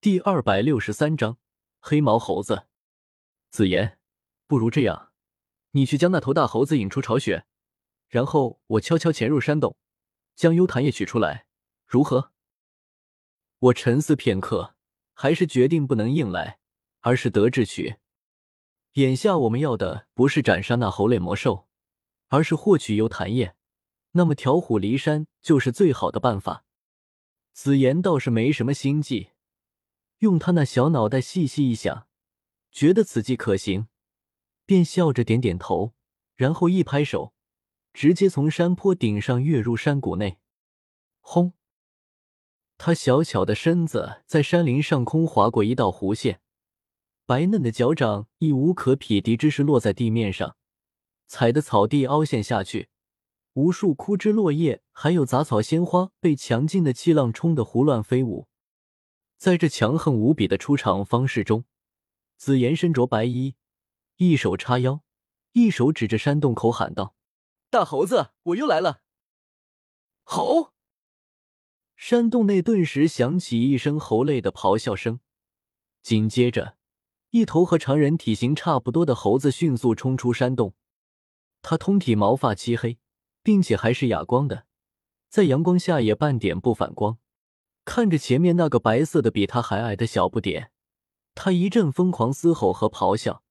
第二百六十三章黑毛猴子。紫妍，不如这样，你去将那头大猴子引出巢穴，然后我悄悄潜入山洞，将幽潭叶取出来，如何？我沉思片刻，还是决定不能硬来，而是得智取。眼下我们要的不是斩杀那猴类魔兽，而是获取幽潭叶。那么调虎离山就是最好的办法。紫妍倒是没什么心计，用他那小脑袋细细一想，觉得此计可行，便笑着点点头，然后一拍手，直接从山坡顶上跃入山谷内。轰！他小巧的身子在山林上空划过一道弧线，白嫩的脚掌以无可匹敌之势落在地面上，踩的草地凹陷下去。无数枯枝落叶，还有杂草鲜花，被强劲的气浪冲得胡乱飞舞。在这强横无比的出场方式中，紫妍身着白衣，一手叉腰，一手指着山洞口喊道：“大猴子，我又来了！”吼！山洞内顿时响起一声猴类的咆哮声，紧接着，一头和常人体型差不多的猴子迅速冲出山洞，它通体毛发漆黑。并且还是哑光的，在阳光下也半点不反光。看着前面那个白色的比他还矮的小不点，他一阵疯狂嘶吼和咆哮，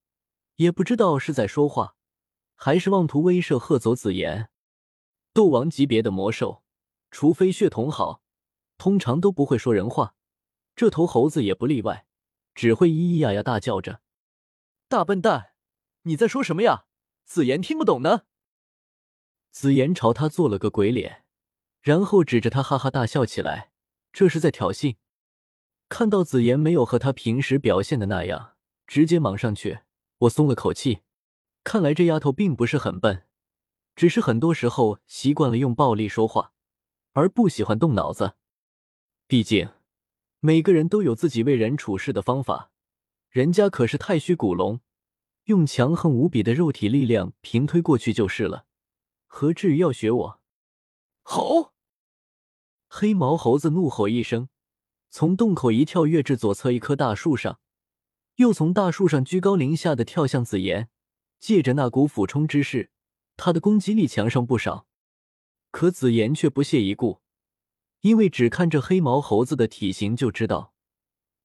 也不知道是在说话，还是妄图威慑吓走紫妍。斗王级别的魔兽，除非血统好，通常都不会说人话。这头猴子也不例外，只会咿咿呀呀大叫着。大笨蛋，你在说什么呀？紫妍听不懂呢。紫妍朝他做了个鬼脸，然后指着他哈哈大笑起来，这是在挑衅。看到紫妍没有和他平时表现的那样，直接莽上去，我松了口气。看来这丫头并不是很笨，只是很多时候习惯了用暴力说话，而不喜欢动脑子。毕竟每个人都有自己为人处事的方法，人家可是太虚古龙，用强横无比的肉体力量平推过去就是了。何至于要学我？好！黑毛猴子怒吼一声，从洞口一跳跃至左侧一棵大树上，又从大树上居高临下的跳向紫妍。借着那股俯冲之势，他的攻击力强上不少。可紫妍却不屑一顾，因为只看这黑毛猴子的体型就知道，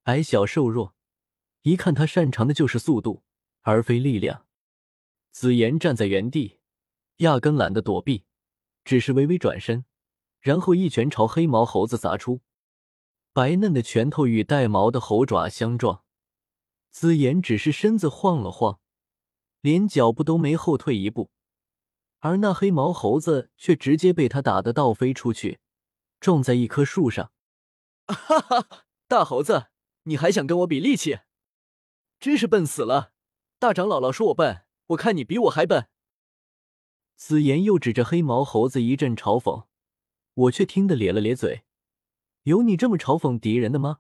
矮小瘦弱，一看他擅长的就是速度，而非力量。紫妍站在原地。压根懒得躲避，只是微微转身，然后一拳朝黑毛猴子砸出。白嫩的拳头与带毛的猴爪相撞，紫妍只是身子晃了晃，连脚步都没后退一步，而那黑毛猴子却直接被他打得倒飞出去，撞在一棵树上。哈哈，大猴子，你还想跟我比力气？真是笨死了！大长老老说我笨，我看你比我还笨。紫妍又指着黑毛猴子一阵嘲讽，我却听得咧了咧嘴。有你这么嘲讽敌人的吗？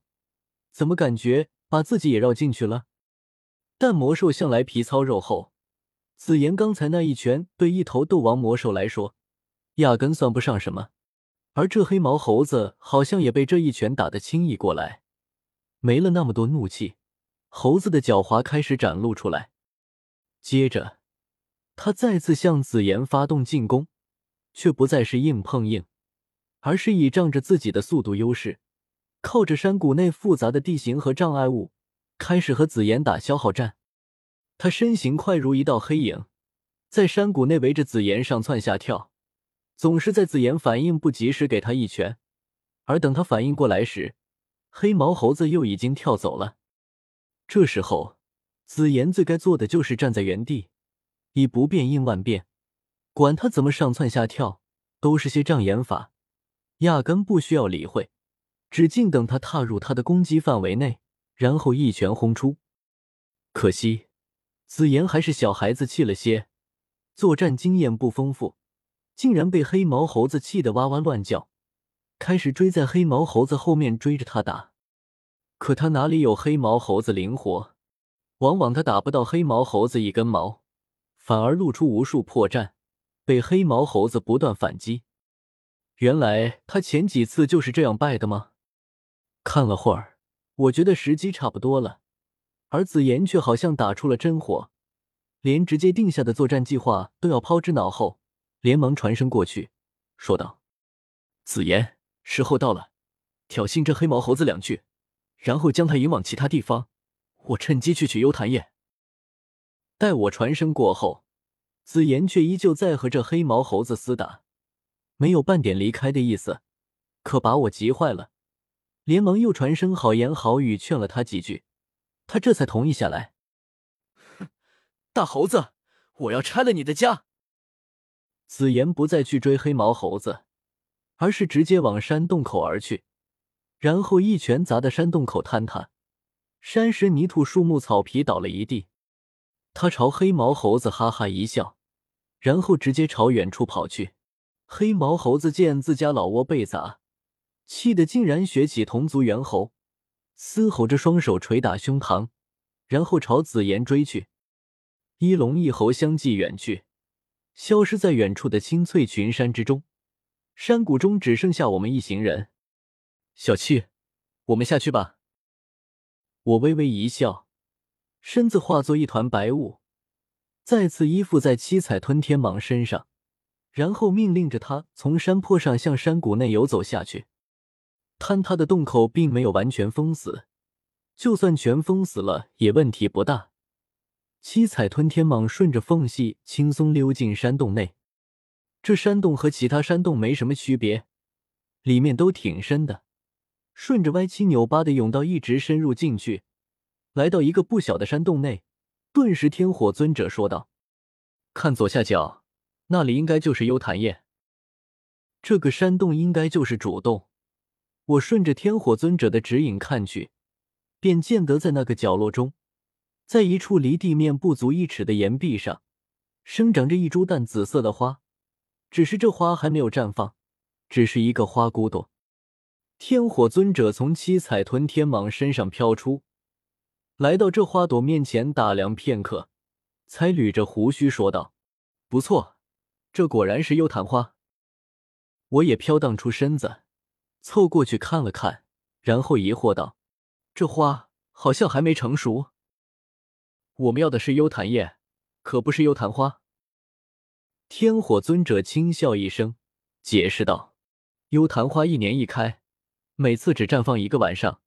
怎么感觉把自己也绕进去了？但魔兽向来皮糙肉厚，紫妍刚才那一拳对一头斗王魔兽来说，压根算不上什么。而这黑毛猴子好像也被这一拳打得轻易过来，没了那么多怒气，猴子的狡猾开始展露出来。接着。他再次向紫妍发动进攻，却不再是硬碰硬，而是倚仗着自己的速度优势，靠着山谷内复杂的地形和障碍物，开始和紫妍打消耗战。他身形快如一道黑影，在山谷内围着紫妍上蹿下跳，总是在紫妍反应不及时给他一拳，而等他反应过来时，黑毛猴子又已经跳走了。这时候，紫妍最该做的就是站在原地。以不变应万变，管他怎么上蹿下跳，都是些障眼法，压根不需要理会，只静等他踏入他的攻击范围内，然后一拳轰出。可惜紫妍还是小孩子气了些，作战经验不丰富，竟然被黑毛猴子气得哇哇乱叫，开始追在黑毛猴子后面追着他打。可他哪里有黑毛猴子灵活，往往他打不到黑毛猴子一根毛。反而露出无数破绽，被黑毛猴子不断反击。原来他前几次就是这样败的吗？看了会儿，我觉得时机差不多了，而紫妍却好像打出了真火，连直接定下的作战计划都要抛之脑后，连忙传声过去，说道：“紫妍，时候到了，挑衅这黑毛猴子两句，然后将他引往其他地方，我趁机去取幽檀叶。”待我传声过后，紫妍却依旧在和这黑毛猴子厮打，没有半点离开的意思，可把我急坏了。连忙又传声好言好语劝了他几句，他这才同意下来。哼，大猴子，我要拆了你的家！紫妍不再去追黑毛猴子，而是直接往山洞口而去，然后一拳砸的山洞口坍塌，山石、泥土、树木、草皮倒了一地。他朝黑毛猴子哈哈一笑，然后直接朝远处跑去。黑毛猴子见自家老窝被砸。气得竟然学起同族猿猴，嘶吼着，双手捶打胸膛，然后朝紫妍追去。一龙一猴相继远去，消失在远处的青翠群山之中。山谷中只剩下我们一行人。小七，我们下去吧。我微微一笑，身子化作一团白雾，再次依附在七彩吞天蟒身上，然后命令着他从山坡上向山谷内游走下去。坍塌的洞口并没有完全封死，就算全封死了也问题不大。七彩吞天蟒顺着缝隙轻松溜进山洞内。这山洞和其他山洞没什么区别，里面都挺深的，顺着歪七扭八的甬道一直深入进去，来到一个不小的山洞内。顿时，天火尊者说道：“看左下角，那里应该就是幽檀叶。这个山洞应该就是主洞。”我顺着天火尊者的指引看去，便见得在那个角落中，在一处离地面不足一尺的岩壁上，生长着一株淡紫色的花。只是这花还没有绽放，只是一个花骨朵。天火尊者从七彩吞天蟒身上飘出，来到这花朵面前打量片刻，才捋着胡须说道：“不错，这果然是幽昙花。”我也飘荡出身子。凑过去看了看，然后疑惑道：“这花好像还没成熟。我们要的是幽檀叶，可不是幽昙花。”天火尊者轻笑一声，解释道：“幽昙花一年一开，每次只绽放一个晚上，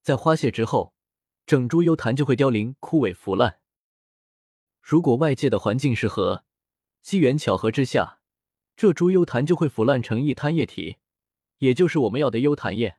在花谢之后，整株幽檀就会凋零、枯萎、腐烂。如果外界的环境适合，机缘巧合之下，这株幽檀就会腐烂成一滩液体。”也就是我们要的幽檀叶。